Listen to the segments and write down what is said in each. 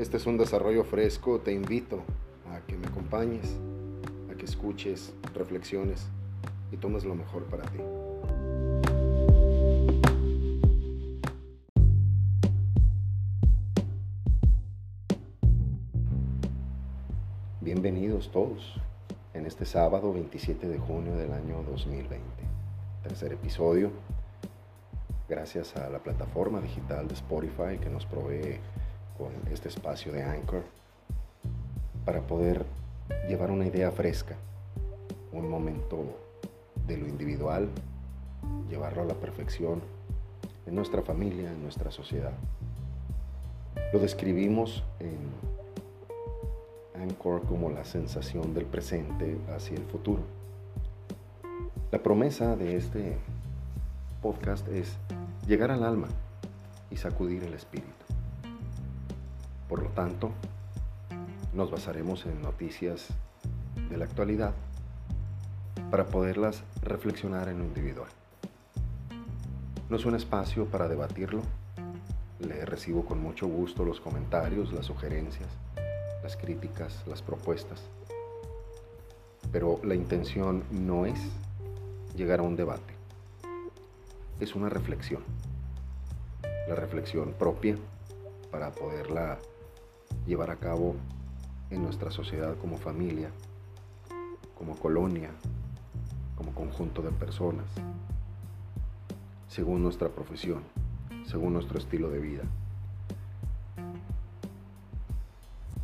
Este es un desarrollo fresco, te invito a que me acompañes, a que escuches, reflexiones y tomes lo mejor para ti. Bienvenidos todos en este sábado 27 de junio del año 2020. Tercer episodio. Gracias a la plataforma digital de Spotify que nos provee con este espacio de Anchor para poder llevar una idea fresca, un momento de lo individual, llevarlo a la perfección en nuestra familia, en nuestra sociedad. Lo describimos en Anchor como la sensación del presente hacia el futuro. La promesa de este podcast es llegar al alma y sacudir el espíritu. Por lo tanto, nos basaremos en noticias de la actualidad para poderlas reflexionar en lo individual. No es un espacio para debatirlo. Le recibo con mucho gusto los comentarios, las sugerencias, las críticas, las propuestas. Pero la intención no es llegar a un debate. Es una reflexión. La reflexión propia para poderla llevar a cabo en nuestra sociedad como familia, como colonia, como conjunto de personas, según nuestra profesión, según nuestro estilo de vida.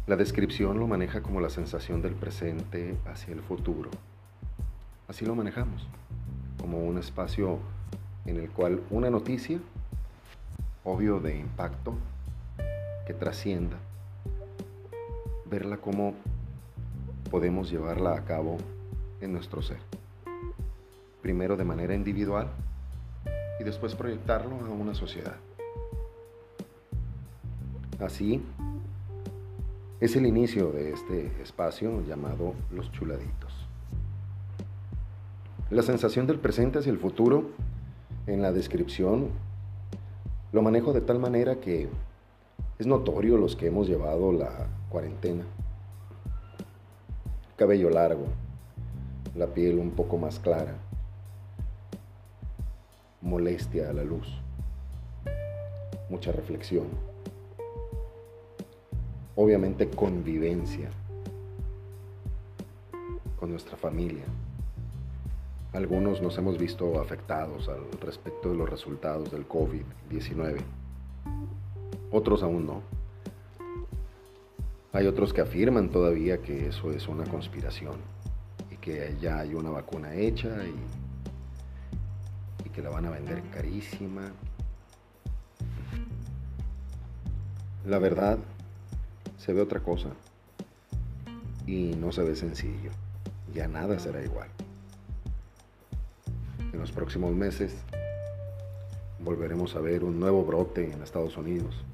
La descripción lo maneja como la sensación del presente hacia el futuro. Así lo manejamos, como un espacio en el cual una noticia, obvio de impacto, que trascienda, verla como podemos llevarla a cabo en nuestro ser. Primero de manera individual y después proyectarlo a una sociedad. Así es el inicio de este espacio llamado Los Chuladitos. La sensación del presente hacia el futuro en la descripción lo manejo de tal manera que es notorio los que hemos llevado la cuarentena. Cabello largo, la piel un poco más clara, molestia a la luz, mucha reflexión, obviamente convivencia con nuestra familia. Algunos nos hemos visto afectados al respecto de los resultados del COVID-19, otros aún no. Hay otros que afirman todavía que eso es una conspiración y que ya hay una vacuna hecha y, que la van a vender carísima. La verdad, se ve otra cosa y no se ve sencillo. Ya nada será igual. En los próximos meses volveremos a ver un nuevo brote en Estados Unidos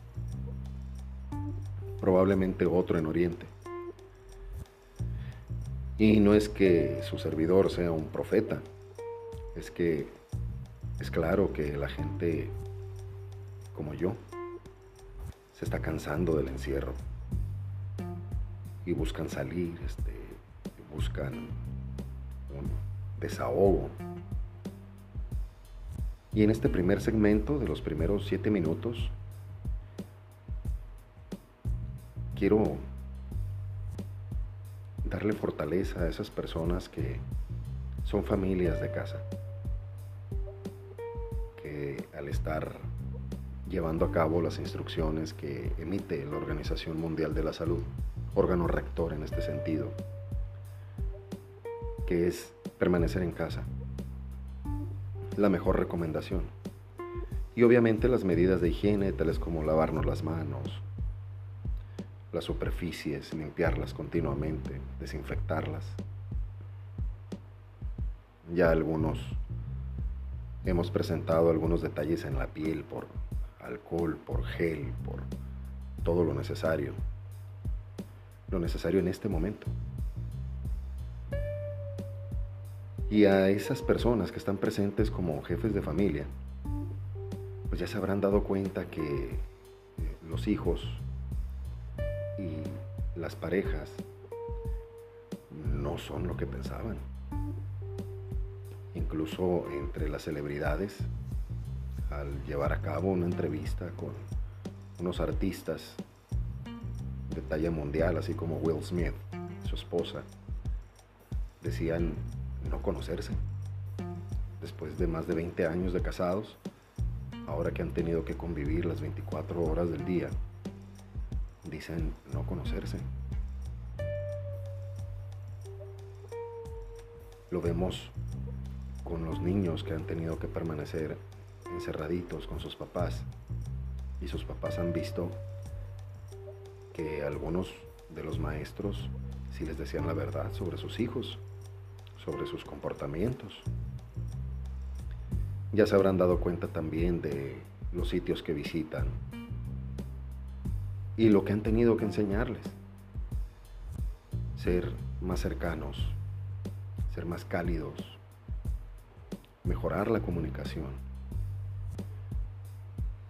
probablemente otro en Oriente. Y no es que su servidor sea un profeta, es que es claro que la gente como yo se está cansando del encierro y buscan salir, este, buscan un desahogo. Y en este primer segmento de los primeros siete minutos quiero darle fortaleza a esas personas que son familias de casa, que al estar llevando a cabo las instrucciones que emite la Organización Mundial de la Salud, órgano rector en este sentido, que es permanecer en casa, la mejor recomendación. Y obviamente las medidas de higiene, tales como lavarnos las manos, las superficies, limpiarlas continuamente, desinfectarlas. Ya algunos hemos presentado algunos detalles en la piel por alcohol, por gel, por todo lo necesario. Lo necesario en este momento. Y a esas personas que están presentes como jefes de familia, pues ya se habrán dado cuenta que eh, los hijos y las parejas no son lo que pensaban. Incluso entre las celebridades, al llevar a cabo una entrevista con unos artistas de talla mundial, así como Will Smith, su esposa, decían no conocerse. Después de más de 20 años de casados, ahora que han tenido que convivir las 24 horas del día, dicen no conocerse. Lo vemos con los niños que han tenido que permanecer encerraditos con sus papás y sus papás han visto que algunos de los maestros sí les decían la verdad sobre sus hijos, sobre sus comportamientos. Ya se habrán dado cuenta también de los sitios que visitan y lo que han tenido que enseñarles. Ser más cercanos, ser más cálidos, mejorar la comunicación.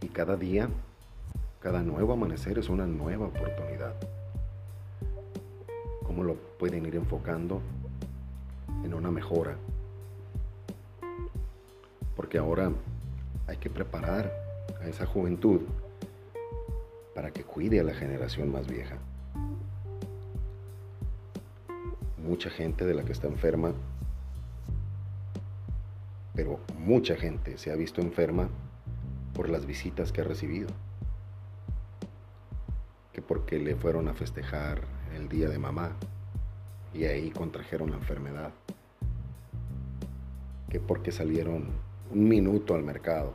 Y cada día, cada nuevo amanecer es una nueva oportunidad. ¿Cómo lo pueden ir enfocando en una mejora? Porque ahora hay que preparar a esa juventud para que cuide a la generación más vieja. Mucha gente de la que está enferma, pero mucha gente se ha visto enferma por las visitas que ha recibido. Que porque le fueron a festejar el día de mamá y ahí contrajeron la enfermedad. Que porque salieron un minuto al mercado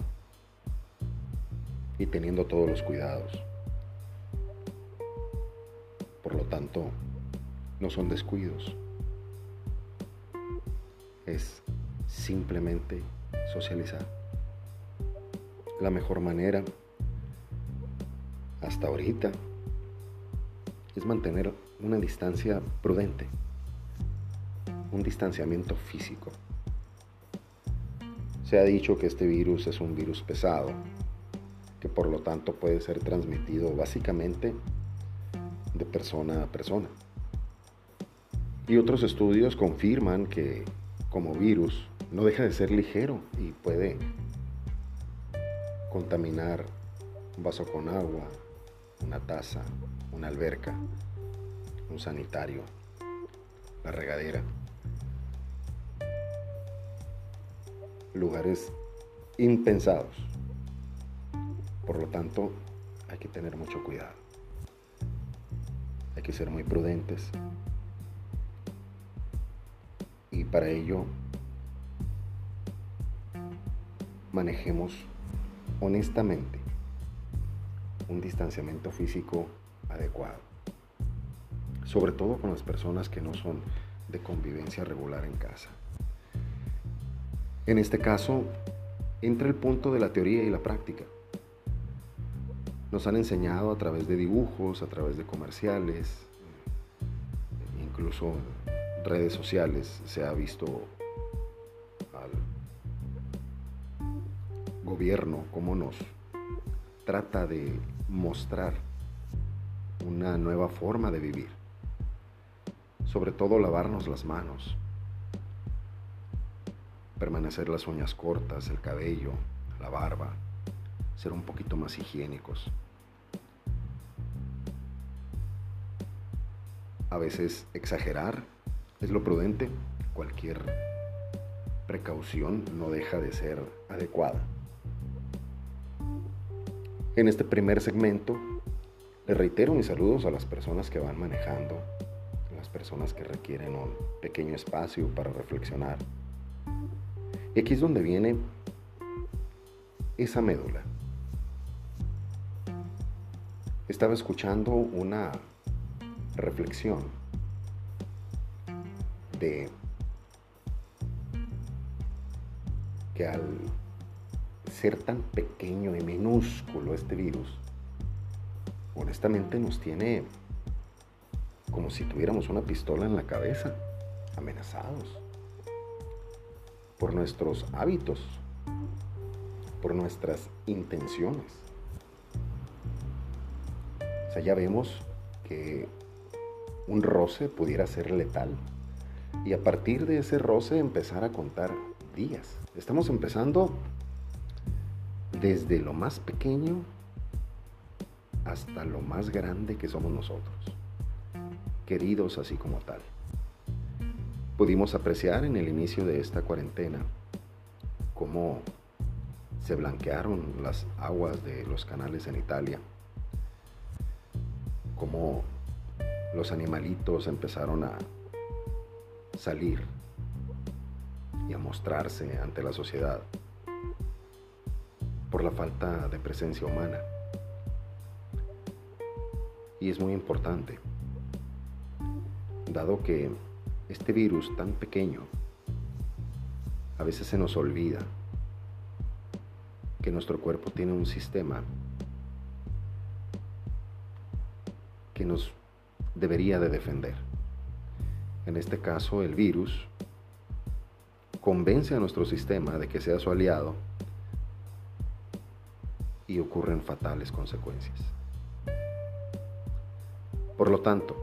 y teniendo todos los cuidados. Por lo tanto, no son descuidos. Es simplemente socializar. La mejor manera hasta ahorita es mantener una distancia prudente, un distanciamiento físico. Se ha dicho que este virus es un virus pesado, que por lo tanto puede ser transmitido básicamente persona a persona. Y otros estudios confirman que como virus no deja de ser ligero y puede contaminar un vaso con agua, una taza, una alberca, un sanitario, la regadera. Lugares impensados. Por lo tanto, hay que tener mucho cuidado que ser muy prudentes. Y para ello manejemos honestamente un distanciamiento físico adecuado. Sobre todo con las personas que no son de convivencia regular en casa. En este caso, entra el punto de la teoría y la práctica. Nos han enseñado a través de dibujos, a través de comerciales, incluso redes sociales se ha visto al gobierno cómo nos trata de mostrar una nueva forma de vivir. Sobre todo lavarnos las manos, permanecer las uñas cortas, el cabello, la barba, ser un poquito más higiénicos. A veces exagerar es lo prudente. Cualquier precaución no deja de ser adecuada. En este primer segmento, le reitero mis saludos a las personas que van manejando, las personas que requieren un pequeño espacio para reflexionar. Y aquí es donde viene esa médula estaba escuchando una reflexión de que al ser tan pequeño y minúsculo este virus, honestamente nos tiene como si tuviéramos una pistola en la cabeza, amenazados por nuestros hábitos, por nuestras intenciones ya vemos que un roce pudiera ser letal y a partir de ese roce empezar a contar días. Estamos empezando desde lo más pequeño hasta lo más grande que somos nosotros, queridos así como tal. Pudimos apreciar en el inicio de esta cuarentena cómo se blanquearon las aguas de los canales en Italia, cómo los animalitos empezaron a salir y a mostrarse ante la sociedad por la falta de presencia humana. Y es muy importante, dado que este virus tan pequeño a veces se nos olvida que nuestro cuerpo tiene un sistema que nos debería de defender. En este caso, el virus convence a nuestro sistema de que sea su aliado y ocurren fatales consecuencias. Por lo tanto,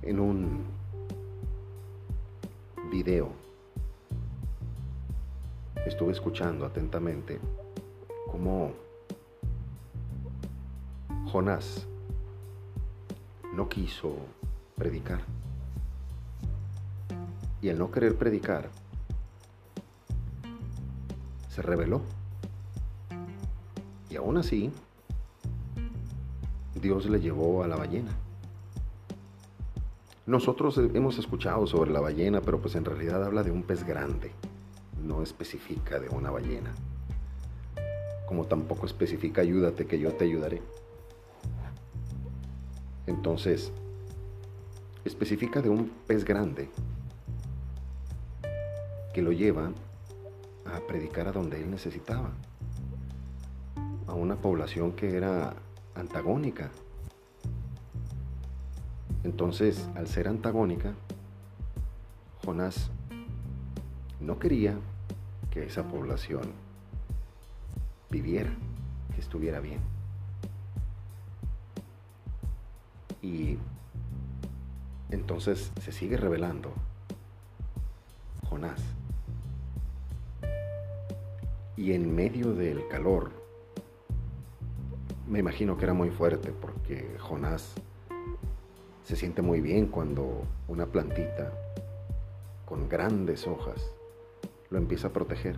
en un video estuve escuchando atentamente cómo Jonás no quiso predicar. Y el no querer predicar se rebeló. Y aún así, Dios le llevó a la ballena. Nosotros hemos escuchado sobre la ballena, pero pues en realidad habla de un pez grande, no especifica de una ballena. Como tampoco especifica ayúdate que yo te ayudaré. Entonces, especifica de un pez grande que lo lleva a predicar a donde él necesitaba, a una población que era antagónica. Entonces, al ser antagónica, Jonás no quería que esa población viviera, que estuviera bien. Y entonces se sigue revelando Jonás. Y en medio del calor, me imagino que era muy fuerte porque Jonás se siente muy bien cuando una plantita con grandes hojas lo empieza a proteger.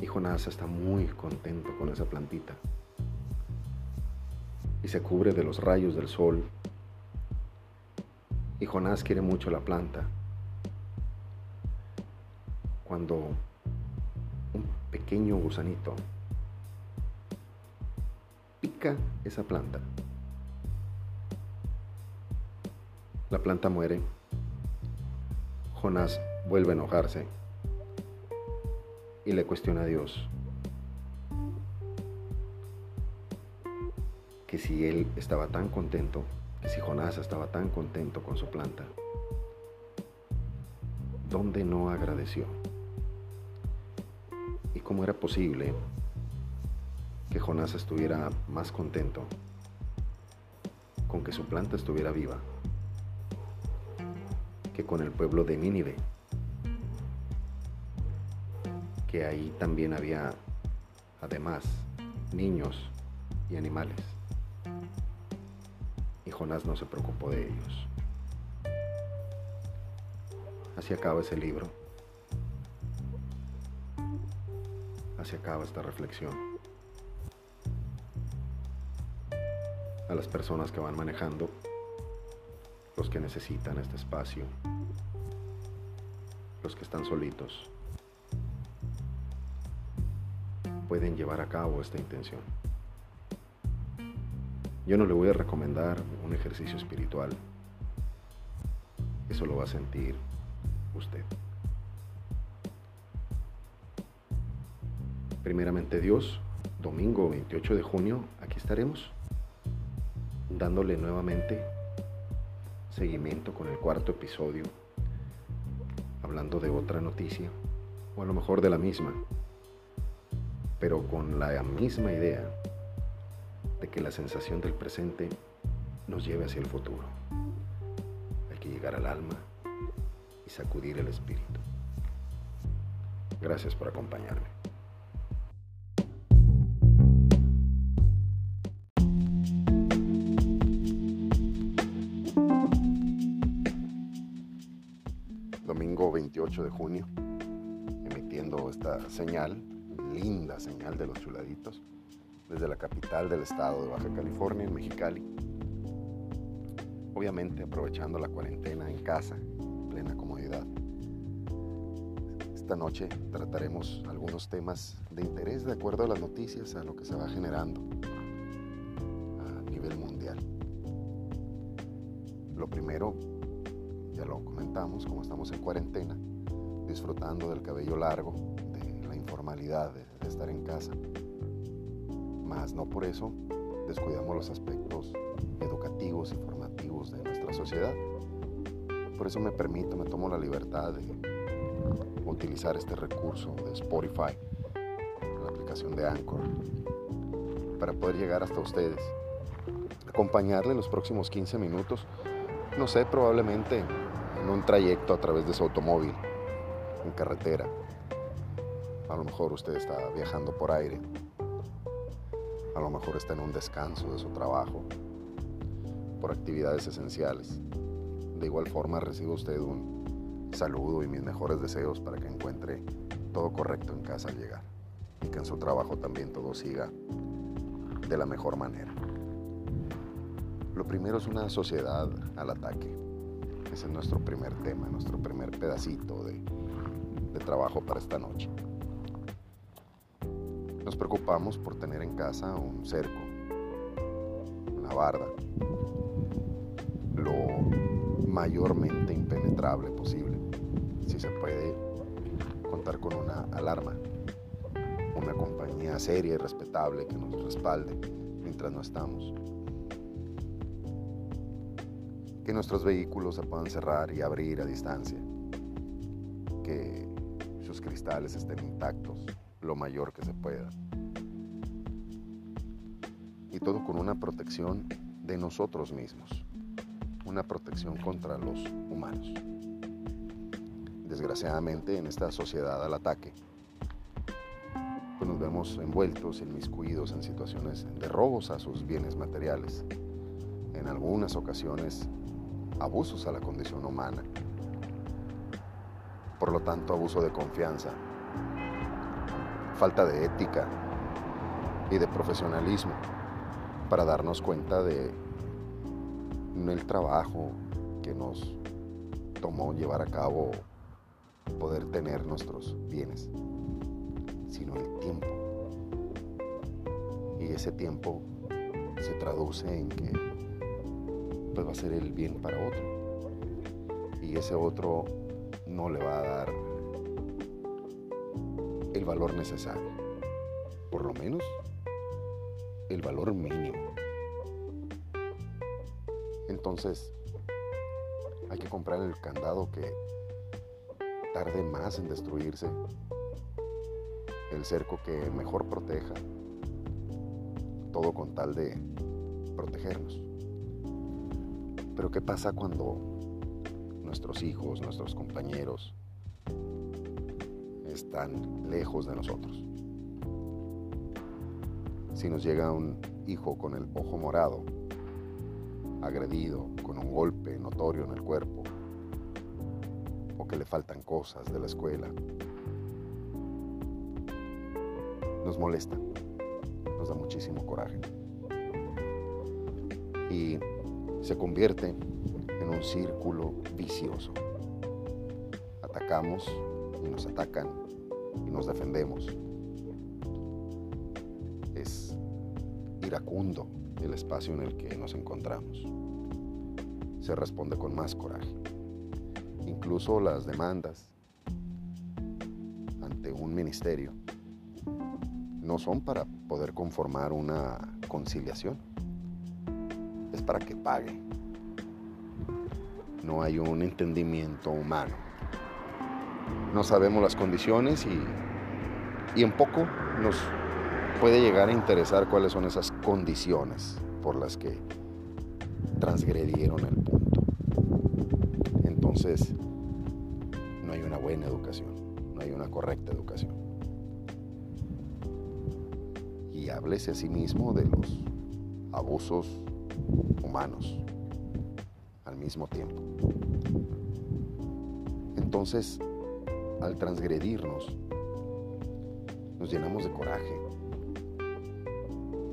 Y Jonás está muy contento con esa plantita. Y se cubre de los rayos del sol. Y Jonás quiere mucho la planta. Cuando un pequeño gusanito pica esa planta, la planta muere. Jonás vuelve a enojarse y le cuestiona a Dios que si él estaba tan contento, que si Jonás estaba tan contento con su planta, ¿dónde no agradeció? ¿Y cómo era posible que Jonás estuviera más contento con que su planta estuviera viva que con el pueblo de Nínive? que ahí también había además niños y animales. Jonás no se preocupó de ellos. Así acaba ese libro. Así acaba esta reflexión. A las personas que van manejando, los que necesitan este espacio, los que están solitos, pueden llevar a cabo esta intención. Yo no le voy a recomendar un ejercicio espiritual. Eso lo va a sentir usted. Primeramente Dios, domingo 28 de junio, aquí estaremos dándole nuevamente seguimiento con el cuarto episodio, hablando de otra noticia, o a lo mejor de la misma, pero con la misma idea de que la sensación del presente nos lleve hacia el futuro. Hay que llegar al alma y sacudir el espíritu. Gracias por acompañarme. Domingo 28 de junio, emitiendo esta señal, linda señal de los chuladitos, desde la capital del estado de Baja California, en Mexicali. Obviamente aprovechando la cuarentena en casa, en plena comodidad. Esta noche trataremos algunos temas de interés de acuerdo a las noticias, a lo que se va generando a nivel mundial. Lo primero, ya lo comentamos, como estamos en cuarentena, disfrutando del cabello largo, de la informalidad de, de estar en casa más no por eso descuidamos los aspectos educativos y formativos de nuestra sociedad. Por eso me permito, me tomo la libertad de utilizar este recurso de Spotify, la aplicación de Anchor, para poder llegar hasta ustedes, acompañarle los próximos 15 minutos, no sé, probablemente en un trayecto a través de su automóvil, en carretera. A lo mejor usted está viajando por aire, a lo mejor está en un descanso de su trabajo, por actividades esenciales. De igual forma recibo usted un saludo y mis mejores deseos para que encuentre todo correcto en casa al llegar y que en su trabajo también todo siga de la mejor manera. Lo primero es una sociedad al ataque. Ese es nuestro primer tema, nuestro primer pedacito de trabajo para esta noche. Nos preocupamos por tener en casa un cerco, una barda, lo mayormente impenetrable posible. Si se puede contar con una alarma, una compañía seria y respetable que nos respalde mientras no estamos. Que nuestros vehículos se puedan cerrar y abrir a distancia. Que sus cristales estén intactos lo mayor que se pueda. Y todo con una protección de nosotros mismos, una protección contra los humanos. Desgraciadamente en esta sociedad al ataque, pues nos vemos envueltos, inmiscuidos en situaciones de robos a sus bienes materiales, en algunas ocasiones abusos a la condición humana, por lo tanto abuso de confianza, falta de ética y de profesionalismo para darnos cuenta de el trabajo que nos tomó llevar a cabo poder tener nuestros bienes, sino el tiempo. Y ese tiempo se traduce en que pues va a ser el bien para otro. Y ese otro no le va a dar valor necesario. Por lo menos el valor mínimo. Entonces, hay que comprar el candado que tarde más en destruirse, el cerco que mejor proteja, todo con tal de protegernos. Pero ¿qué pasa cuando nuestros hijos, nuestros compañeros, están lejos de nosotros. Si nos llega un hijo con el ojo morado, agredido, con un golpe notorio en el cuerpo, o que le faltan cosas de la escuela, nos molesta, nos da muchísimo coraje. Y se convierte en un círculo vicioso. Atacamos y nos atacan y nos defendemos. Es iracundo el espacio en el que nos encontramos. Se responde con más coraje. Incluso las demandas ante un ministerio no son para poder conformar una conciliación. Es para que pague. No hay un entendimiento humano no sabemos las condiciones y, y en poco nos puede llegar a interesar cuáles son esas condiciones por las que transgredieron el punto. Entonces, no hay una buena educación, no hay una correcta educación. Y háblese a sí mismo de los abusos humanos al mismo tiempo. Entonces, al transgredirnos, nos llenamos de coraje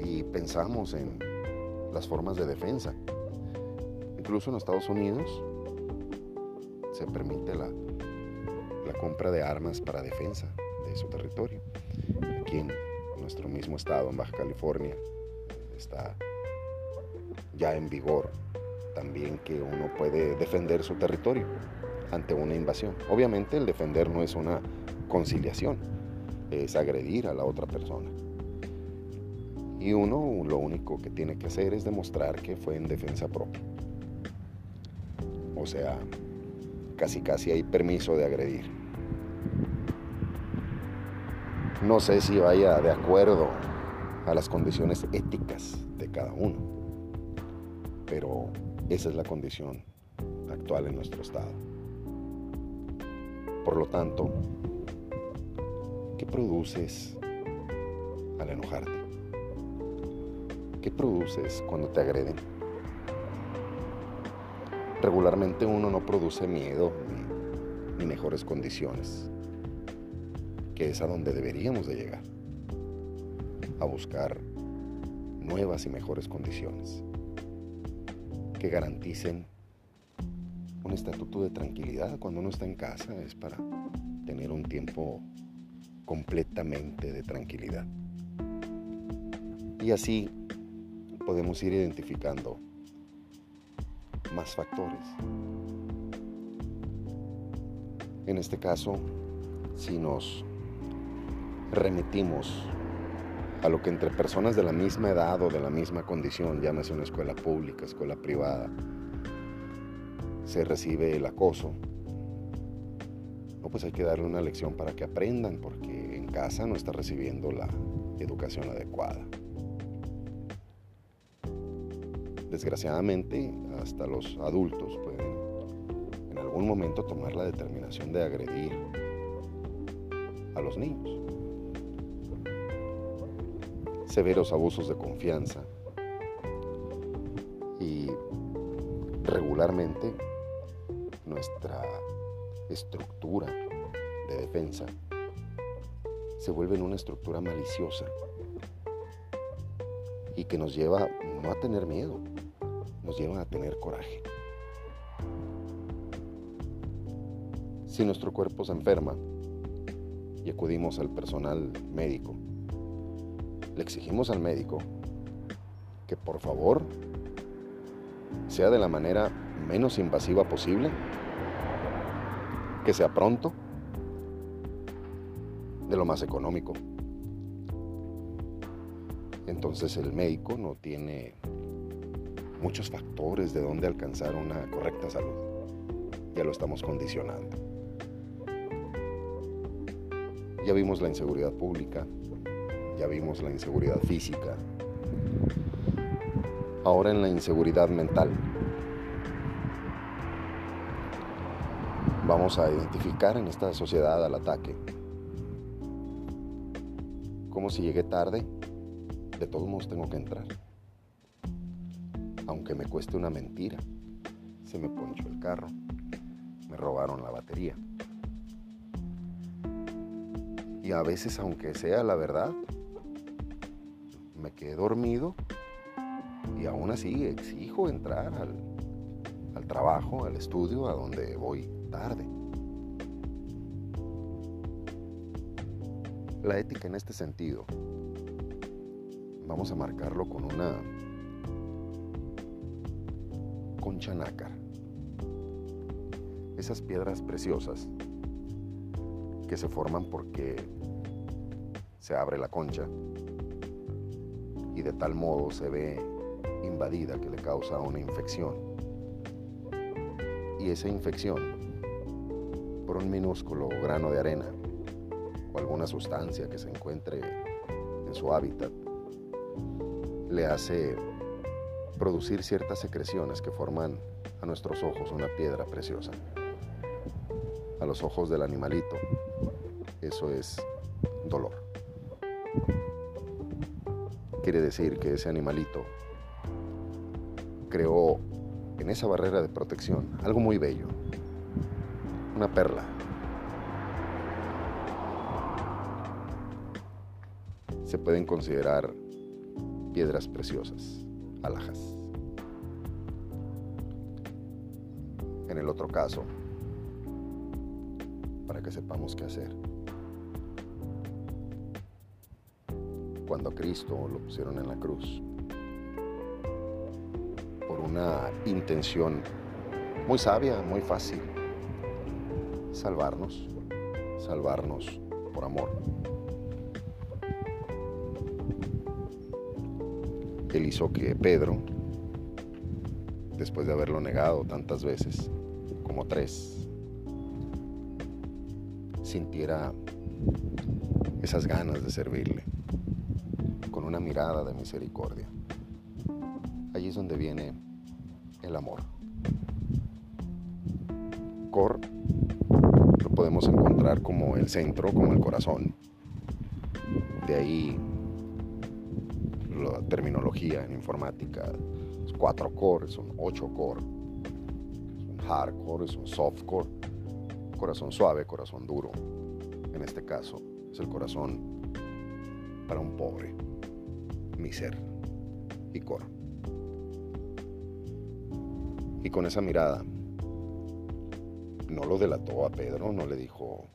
y pensamos en las formas de defensa. Incluso en Estados Unidos se permite la, la compra de armas para defensa de su territorio. Aquí en nuestro mismo estado, en Baja California, está ya en vigor también que uno puede defender su territorio ante una invasión. Obviamente el defender no es una conciliación, es agredir a la otra persona. Y uno lo único que tiene que hacer es demostrar que fue en defensa propia. O sea, casi casi hay permiso de agredir. No sé si vaya de acuerdo a las condiciones éticas de cada uno, pero esa es la condición actual en nuestro estado. Por lo tanto, ¿qué produces al enojarte? ¿Qué produces cuando te agreden? Regularmente uno no produce miedo ni, mejores condiciones, que es a donde deberíamos de llegar, a buscar nuevas y mejores condiciones que garanticen estatuto de tranquilidad cuando uno está en casa es para tener un tiempo completamente de tranquilidad. Y así podemos ir identificando más factores. En este caso, si nos remitimos a lo que entre personas de la misma edad o de la misma condición, llámese una escuela pública, escuela privada, se recibe el acoso, no, pues hay que darle una lección para que aprendan, porque en casa no está recibiendo la educación adecuada. Desgraciadamente, hasta los adultos pueden en algún momento tomar la determinación de agredir a los niños. Severos abusos de confianza y regularmente nuestra estructura de defensa se vuelve en una estructura maliciosa y que nos lleva no a tener miedo, nos lleva a tener coraje. Si nuestro cuerpo se enferma y acudimos al personal médico, le exigimos al médico que por favor sea de la manera menos invasiva posible que sea pronto, de lo más económico. Entonces el médico no tiene muchos factores de dónde alcanzar una correcta salud. Ya lo estamos condicionando. Ya vimos la inseguridad pública, ya vimos la inseguridad física, ahora en la inseguridad mental. Vamos a identificar en esta sociedad al ataque. Como si llegué tarde, de todos modos tengo que entrar. Aunque me cueste una mentira, se me ponchó el carro, me robaron la batería. Y a veces, aunque sea la verdad, me quedé dormido y aún así exijo entrar al, al trabajo, al estudio, a donde voy tarde. La ética en este sentido, vamos a marcarlo con una concha nácar. Esas piedras preciosas que se forman porque se abre la concha y de tal modo se ve invadida que le causa una infección. Y esa infección un minúsculo grano de arena o alguna sustancia que se encuentre en su hábitat, le hace producir ciertas secreciones que forman a nuestros ojos una piedra preciosa. A los ojos del animalito, eso es dolor. Quiere decir que ese animalito creó en esa barrera de protección algo muy bello, una perla. Se pueden considerar piedras preciosas, alhajas. En el otro caso, para que sepamos qué hacer. Cuando a Cristo lo pusieron en la cruz, por una intención muy sabia, muy fácil, salvarnos, salvarnos por amor. Él hizo que Pedro, después de haberlo negado tantas veces, como tres, sintiera esas ganas de servirle, con una mirada de misericordia. Allí es donde viene el amor. Encontrar como el centro, como el corazón. De ahí la terminología en informática. Es 4 core, son 8 core. Es un hardcore, es un softcore. Corazón suave, corazón duro. En este caso es el corazón para un pobre, mi ser y core. Y con esa mirada no lo delató a Pedro, no le dijo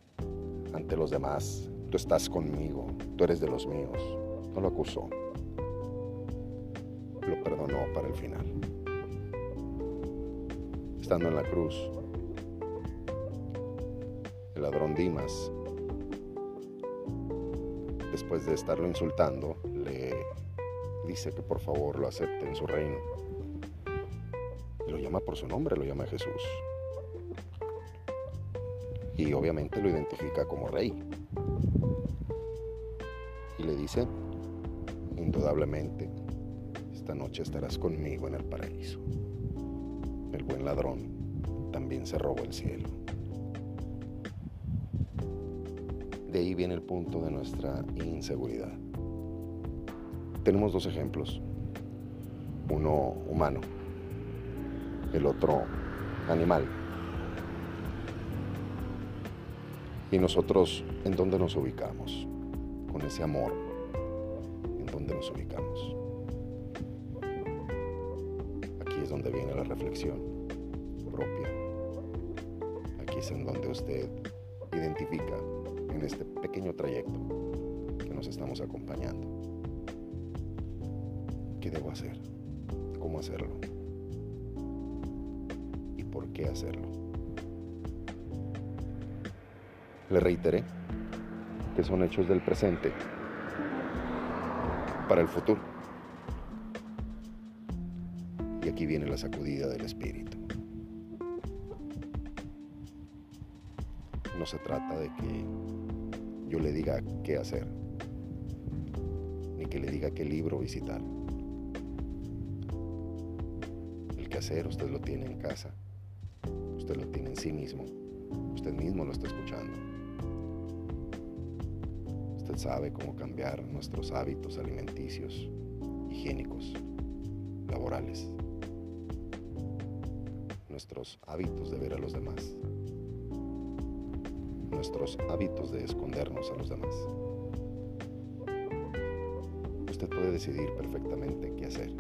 ante los demás, tú estás conmigo, tú eres de los míos. No lo acusó, lo perdonó para el final. Estando en la cruz, el ladrón Dimas, después de estarlo insultando, le dice que por favor lo acepte en su reino. lo llama por su nombre, lo llama Jesús y obviamente lo identifica como rey. Y le dice, indudablemente, esta noche estarás conmigo en el paraíso. El buen ladrón también se robó el cielo. De ahí viene el punto de nuestra inseguridad. Tenemos dos ejemplos, uno humano, el otro animal. Y nosotros, ¿en dónde nos ubicamos? Con ese amor, ¿en dónde nos ubicamos? Aquí es donde viene la reflexión propia. Aquí es en donde usted identifica en este pequeño trayecto que nos estamos acompañando. ¿Qué debo hacer? ¿Cómo hacerlo? ¿Y por qué hacerlo? Le reiteré que son hechos del presente para el futuro. Y aquí viene la sacudida del espíritu. No se trata de que yo le diga qué hacer, ni que le diga qué libro visitar. El que hacer usted lo tiene en casa, usted lo tiene en sí mismo, usted mismo lo está escuchando sabe cómo cambiar nuestros hábitos alimenticios, higiénicos, laborales, nuestros hábitos de ver a los demás, nuestros hábitos de escondernos a los demás. Usted puede decidir perfectamente qué hacer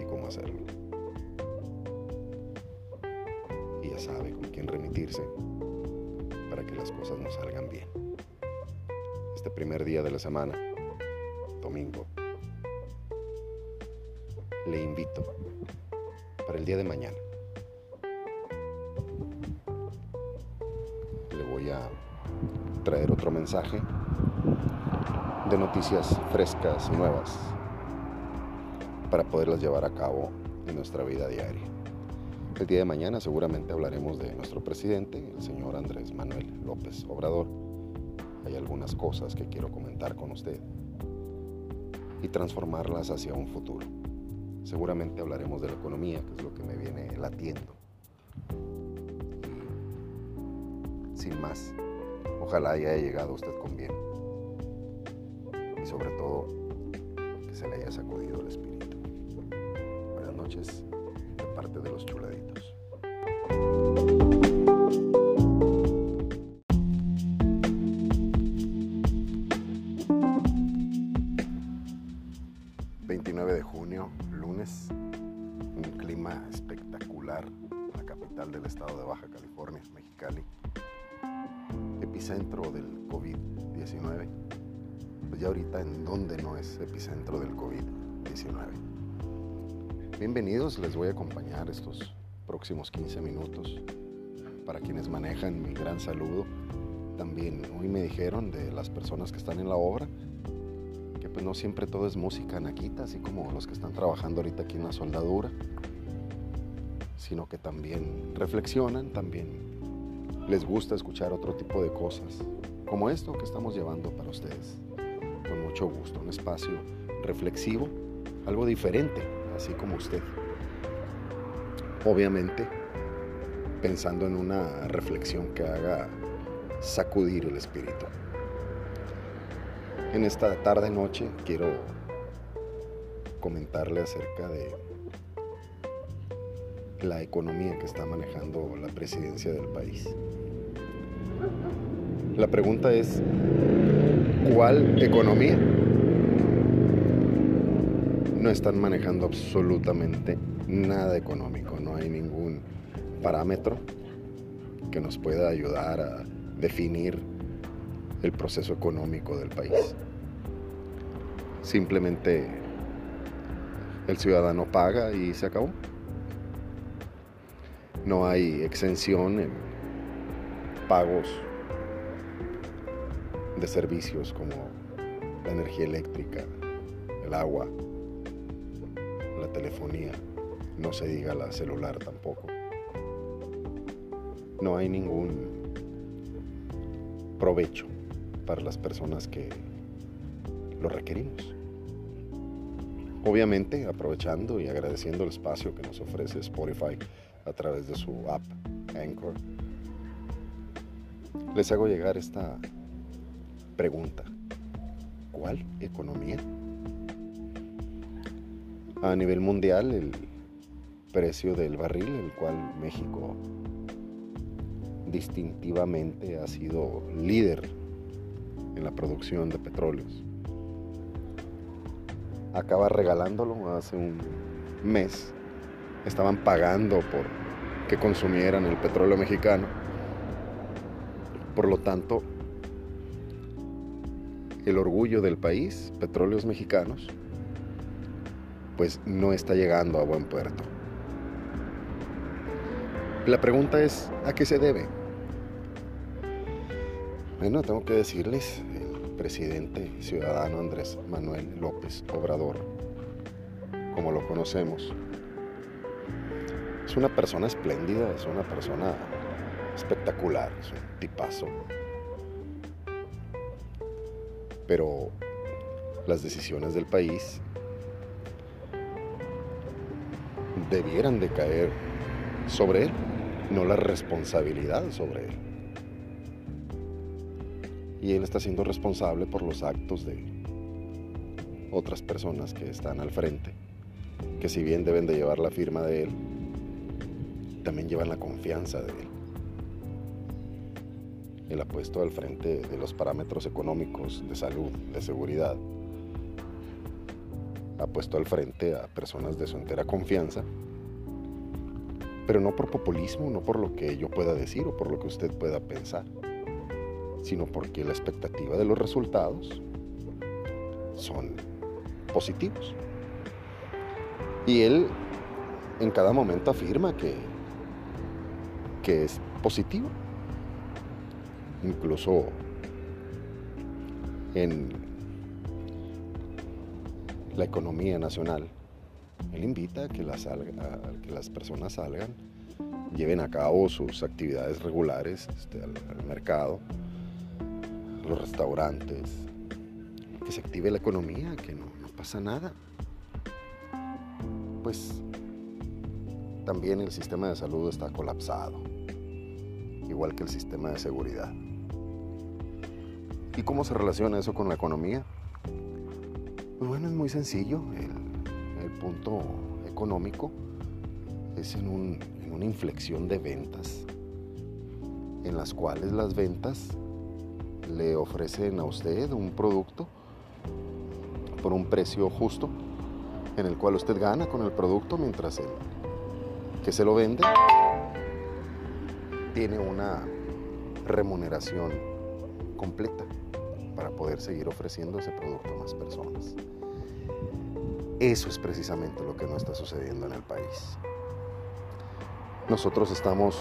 y cómo hacerlo. Y ya sabe con quién remitirse este primer día de la semana, domingo, le invito para el día de mañana. Le voy a traer otro mensaje de noticias frescas y nuevas para poderlas llevar a cabo en nuestra vida diaria. El día de mañana seguramente hablaremos de nuestro presidente, el señor Andrés Manuel López Obrador hay algunas cosas que quiero comentar con usted. y transformarlas hacia un futuro. Seguramente hablaremos de la economía, que es lo que me viene latiendo. sin más, ojalá haya llegado usted con bien. Y sobre todo, que se le haya sacudido el espíritu. Buenas noches de parte de los chuladitos. Les voy a acompañar estos próximos 15 minutos. Para quienes manejan mi gran saludo, también hoy me dijeron de las personas que están en la obra pues no siempre todo es música naquita, así como los que están trabajando ahorita aquí en la soldadura, sino que también reflexionan, también les gusta escuchar otro tipo de cosas, como esto que estamos llevando para ustedes, con mucho gusto, un espacio reflexivo, algo diferente, así como usted. Obviamente, pensando en una reflexión que haga sacudir el espíritu. En esta tarde noche quiero comentarle acerca de la economía que está manejando la presidencia del país. La pregunta es, ¿cuál economía? No están manejando absolutamente nada económico, no hay ningún parámetro que nos pueda ayudar a definir el proceso económico del país. Simplemente el ciudadano paga y se acabó. No hay exención en pagos de servicios como la energía eléctrica, el agua, la telefonía, no se diga la celular tampoco. No hay ningún provecho para las personas que lo requerimos. Obviamente aprovechando y agradeciendo el espacio que nos ofrece Spotify a través de su app Anchor, les hago llegar esta pregunta. ¿Cuál economía? A nivel mundial, el precio del barril, el cual México distintivamente ha sido líder en la producción de petróleos. Acaba regalándolo hace un mes. Estaban pagando por que consumieran el petróleo mexicano. Por lo tanto, el orgullo del país, petróleos mexicanos, pues no está llegando a buen puerto. La pregunta es, ¿a qué se debe? Bueno, tengo que decirles, el presidente ciudadano Andrés Manuel López Obrador, como lo conocemos, es una persona espléndida, es una persona espectacular, es un tipazo. Pero las decisiones del país debieran de caer sobre él, no la responsabilidad sobre él y él está siendo responsable por los actos de otras personas que están al frente, que si bien deben de llevar la firma de él, también llevan la confianza de él. Él ha puesto al frente de los parámetros económicos, de salud, de seguridad. Ha puesto al frente a personas de su entera confianza, pero no por populismo, no por lo que yo pueda decir o por lo que usted pueda pensar sino porque la expectativa de los resultados son positivos. Y él en cada momento afirma que, que es positivo. Incluso en la economía nacional, él invita a que las, que las personas salgan, lleven a cabo sus actividades regulares este, al mercado, los restaurantes, que se active la economía, que no, pasa nada. Pues también el sistema de salud está colapsado, igual que el sistema de seguridad. ¿Y cómo se relaciona eso con la economía? Pues bueno, es muy sencillo. Punto económico es en, un, en una inflexión de ventas, en las cuales las ventas le ofrecen a usted un producto por un precio justo, en el cual usted gana con el producto mientras el que se lo vende tiene una remuneración completa para poder seguir ofreciendo ese producto a más personas. Eso es precisamente lo que no está sucediendo en el país. Nosotros estamos,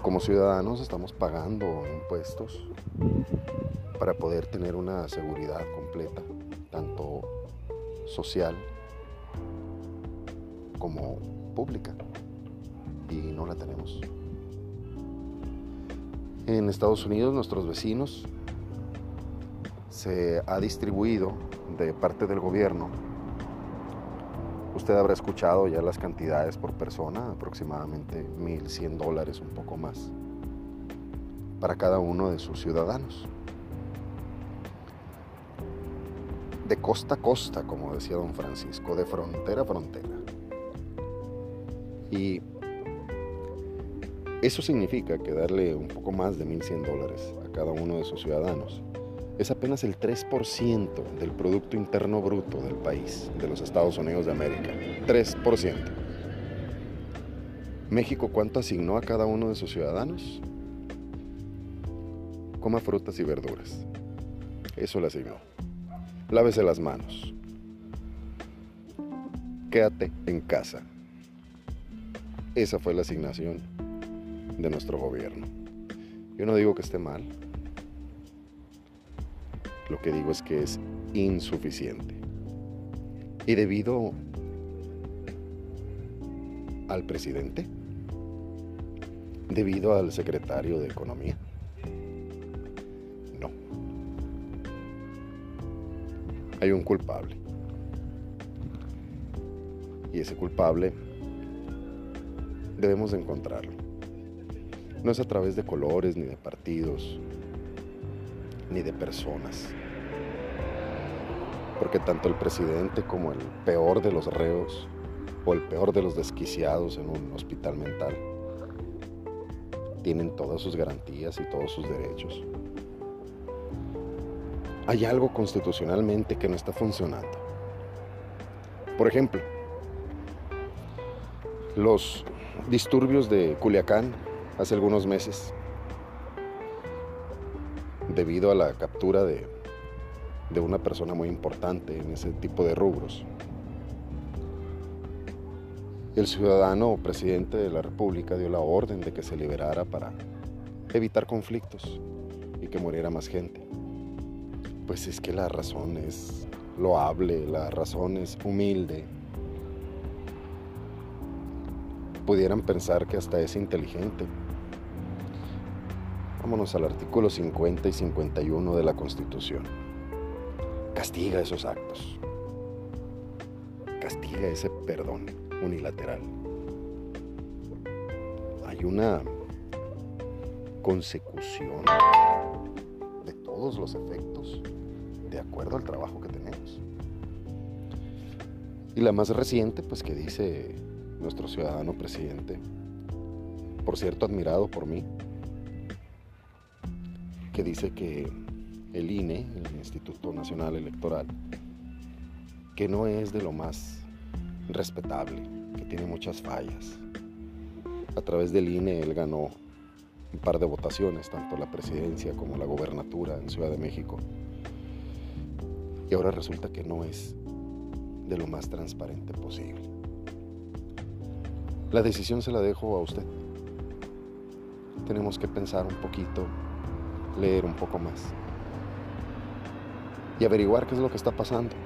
como ciudadanos, estamos pagando impuestos para poder tener una seguridad completa, tanto social como pública, y no la tenemos. En Estados Unidos, nuestros vecinos se ha distribuido de parte del gobierno. Usted habrá escuchado ya las cantidades por persona, aproximadamente 1.100 dólares, un poco más, para cada uno de sus ciudadanos. De costa a costa, como decía don Francisco, de frontera a frontera. Y eso significa que darle un poco más de 1.100 dólares a cada uno de sus ciudadanos es apenas el 3% del Producto Interno Bruto del país, de los Estados Unidos de América. 3%. México, ¿cuánto asignó a cada uno de sus ciudadanos? Coma frutas y verduras. Eso le asignó. Lávese las manos. Quédate en casa. Esa fue la asignación de nuestro gobierno. Yo no digo que esté mal, lo que digo es que es insuficiente. Y debido al presidente, debido al secretario de Economía, no. Hay un culpable. Y ese culpable debemos de encontrarlo. No es a través de colores, ni de partidos, ni de personas porque tanto el presidente como el peor de los reos o el peor de los desquiciados en un hospital mental tienen todas sus garantías y todos sus derechos. Hay algo constitucionalmente que no está funcionando. Por ejemplo, los disturbios de Culiacán hace algunos meses, debido a la captura de de una persona muy importante en ese tipo de rubros. El ciudadano presidente de la República dio la orden de que se liberara para evitar conflictos y que muriera más gente. Pues es que la razón es loable, la razón es humilde. Pudieran pensar que hasta es inteligente. Vámonos al artículo 50 y 51 de la Constitución castiga esos actos. Castiga ese perdón unilateral. Hay una consecución de todos los efectos de acuerdo al trabajo que tenemos. Y la más reciente, pues que dice nuestro ciudadano presidente, por cierto admirado por mí, que dice que el INE, el Instituto Nacional Electoral, que no es de lo más respetable, que tiene muchas fallas. A través del INE él ganó un par de votaciones, tanto la presidencia como la gobernatura en Ciudad de México. Y ahora resulta que no es de lo más transparente posible. La decisión se la dejo a usted. Tenemos que pensar un poquito, leer un poco más y averiguar qué es lo que está pasando.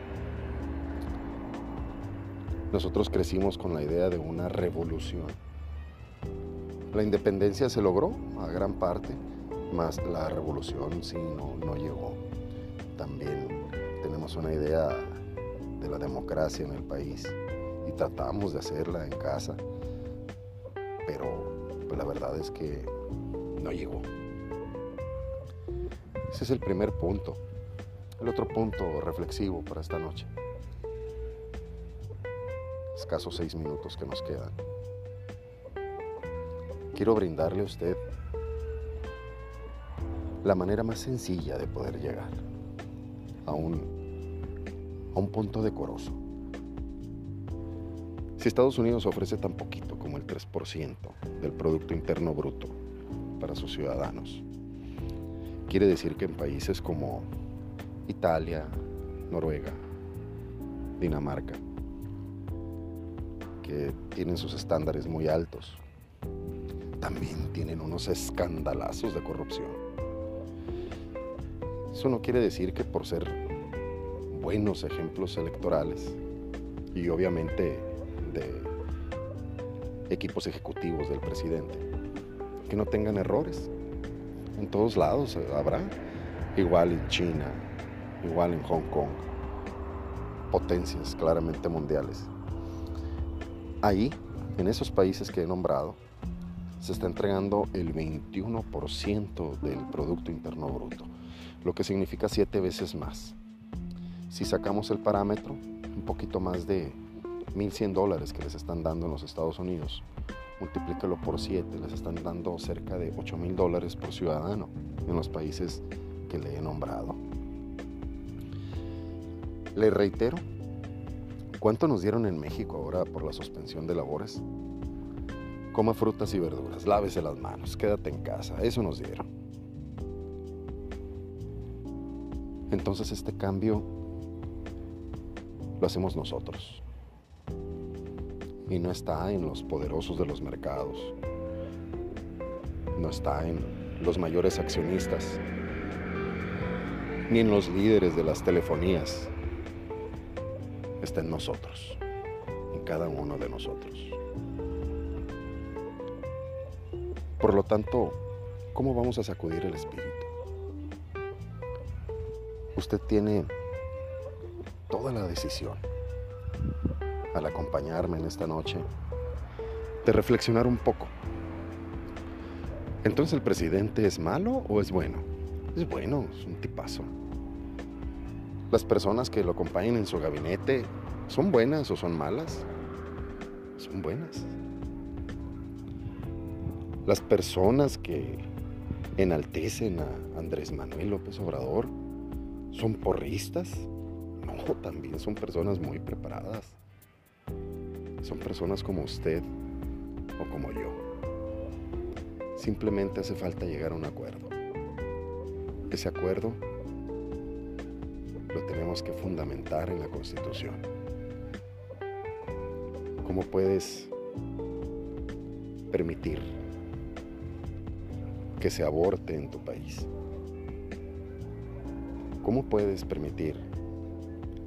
Nosotros crecimos con la idea de una revolución. La independencia se logró a gran parte, mas la revolución sí no, no llegó también tenemos una idea de la democracia en el país y tratamos de hacerla en casa, pero pues, la verdad es que no llegó. Ese es el primer punto. El otro punto reflexivo para esta noche. Escasos seis minutos que nos quedan. Quiero brindarle a usted la manera más sencilla de poder llegar a un, a un punto decoroso. Si Estados Unidos ofrece tan poquito como el 3% del Producto Interno Bruto para sus ciudadanos, quiere decir que en países como Italia, Noruega, Dinamarca, que tienen sus estándares muy altos, también tienen unos escandalazos de corrupción. Eso no quiere decir que por ser buenos ejemplos electorales y obviamente de equipos ejecutivos del presidente, que no tengan errores. En todos lados habrá, igual en China, igual en Hong Kong, potencias claramente mundiales. Ahí, en esos países que he nombrado, se está entregando el 21% del Producto Interno Bruto lo que significa siete veces más. Si sacamos el parámetro, un poquito más de 1.100 dólares que les están dando en los Estados Unidos, multiplíquelo por 7, les están dando cerca de 8.000 dólares por ciudadano en los países que le he nombrado. Le reitero, ¿cuánto nos dieron en México ahora por la suspensión de labores? Coma frutas y verduras, lávese las manos, quédate en casa, eso nos dieron. entonces este cambio lo hacemos nosotros. Y no está en los poderosos de los mercados, no está en los mayores accionistas, ni en los líderes de las telefonías. Está en nosotros, en cada uno de nosotros. Por lo tanto, ¿cómo vamos a sacudir el espíritu? usted tiene toda la decisión al acompañarme en esta noche de reflexionar un poco. Entonces el presidente es malo o es bueno? Es bueno, es un tipazo. Las personas que lo acompañan en su gabinete son buenas o son malas? Son buenas. Las personas que enaltecen a Andrés Manuel López Obrador ¿Son porristas? No, también son personas muy preparadas. Son personas como usted o como yo. Simplemente hace falta llegar a un acuerdo. Ese acuerdo lo tenemos que fundamentar en la Constitución. ¿Cómo puedes permitir que se aborte en tu país? ¿Cómo puedes permitir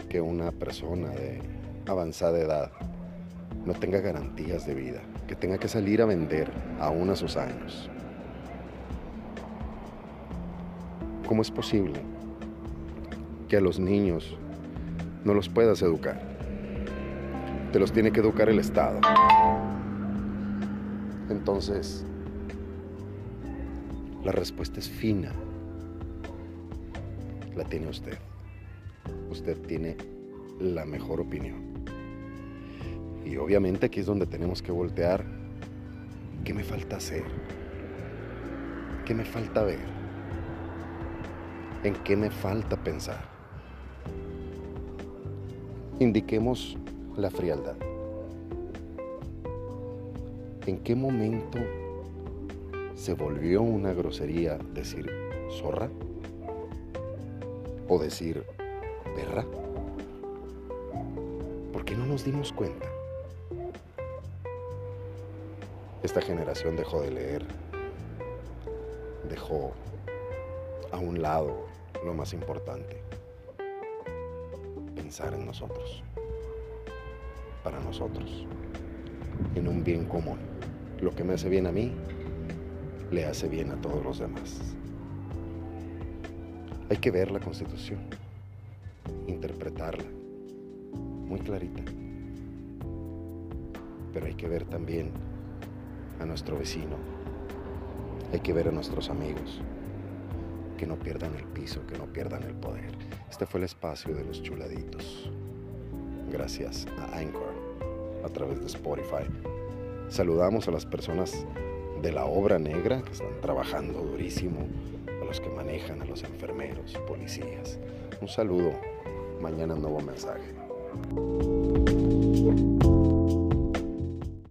que una persona de avanzada edad no tenga garantías de vida, que tenga que salir a vender aún a sus años? ¿Cómo es posible que a los niños no los puedas educar? Te los tiene que educar el Estado. Entonces, la respuesta es fina la tiene usted. Usted tiene la mejor opinión. Y obviamente aquí es donde tenemos que voltear. ¿Qué me falta hacer? ¿Qué me falta ver? ¿En qué me falta pensar? Indiquemos la frialdad. ¿En qué momento se volvió una grosería decir zorra? o decir, perra? ¿Por qué no nos dimos cuenta? Esta generación dejó de leer, dejó a un lado lo más importante, pensar en nosotros, para nosotros, en un bien común. Lo que me hace bien a mí, le hace bien a todos los demás. Hay que ver la constitución. interpretarla muy clarita. Pero hay que ver también a nuestro vecino, hay que ver a nuestros amigos, que no pierdan el piso, que no pierdan el poder. Este fue el espacio de los chuladitos. Gracias a Anchor, a través de Spotify. Saludamos a las personas de la obra negra que están trabajando durísimo, a los que manejan, a los enfermeros, policías. Un saludo. Mañana nuevo mensaje.